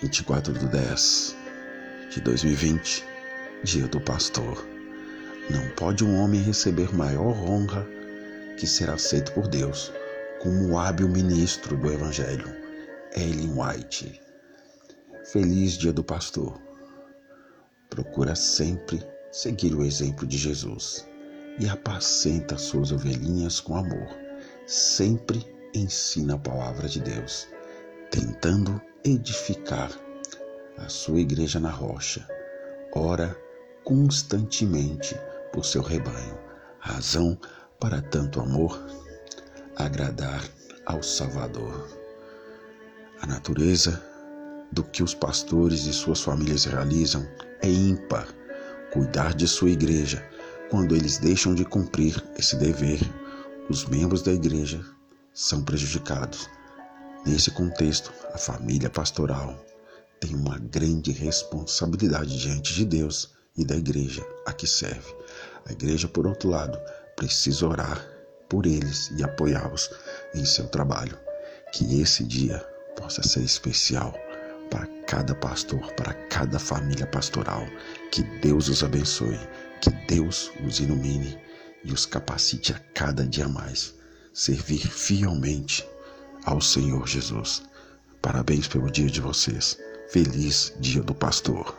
24 de 10 de 2020, dia do pastor. Não pode um homem receber maior honra que ser aceito por Deus como hábil ministro do Evangelho, Ellen White. Feliz dia do pastor. Procura sempre seguir o exemplo de Jesus e apacenta suas ovelhinhas com amor. Sempre ensina a palavra de Deus, tentando edificar a sua igreja na rocha. Ora constantemente por seu rebanho. Razão para tanto amor, agradar ao Salvador. A natureza do que os pastores e suas famílias realizam é ímpar. Cuidar de sua igreja, quando eles deixam de cumprir esse dever, os membros da igreja são prejudicados. Nesse contexto, a família pastoral tem uma grande responsabilidade diante de Deus e da igreja a que serve. A igreja, por outro lado, precisa orar por eles e apoiá-los em seu trabalho. Que esse dia possa ser especial para cada pastor, para cada família pastoral. Que Deus os abençoe, que Deus os ilumine e os capacite a cada dia mais servir fielmente ao Senhor Jesus. Parabéns pelo dia de vocês. Feliz Dia do Pastor.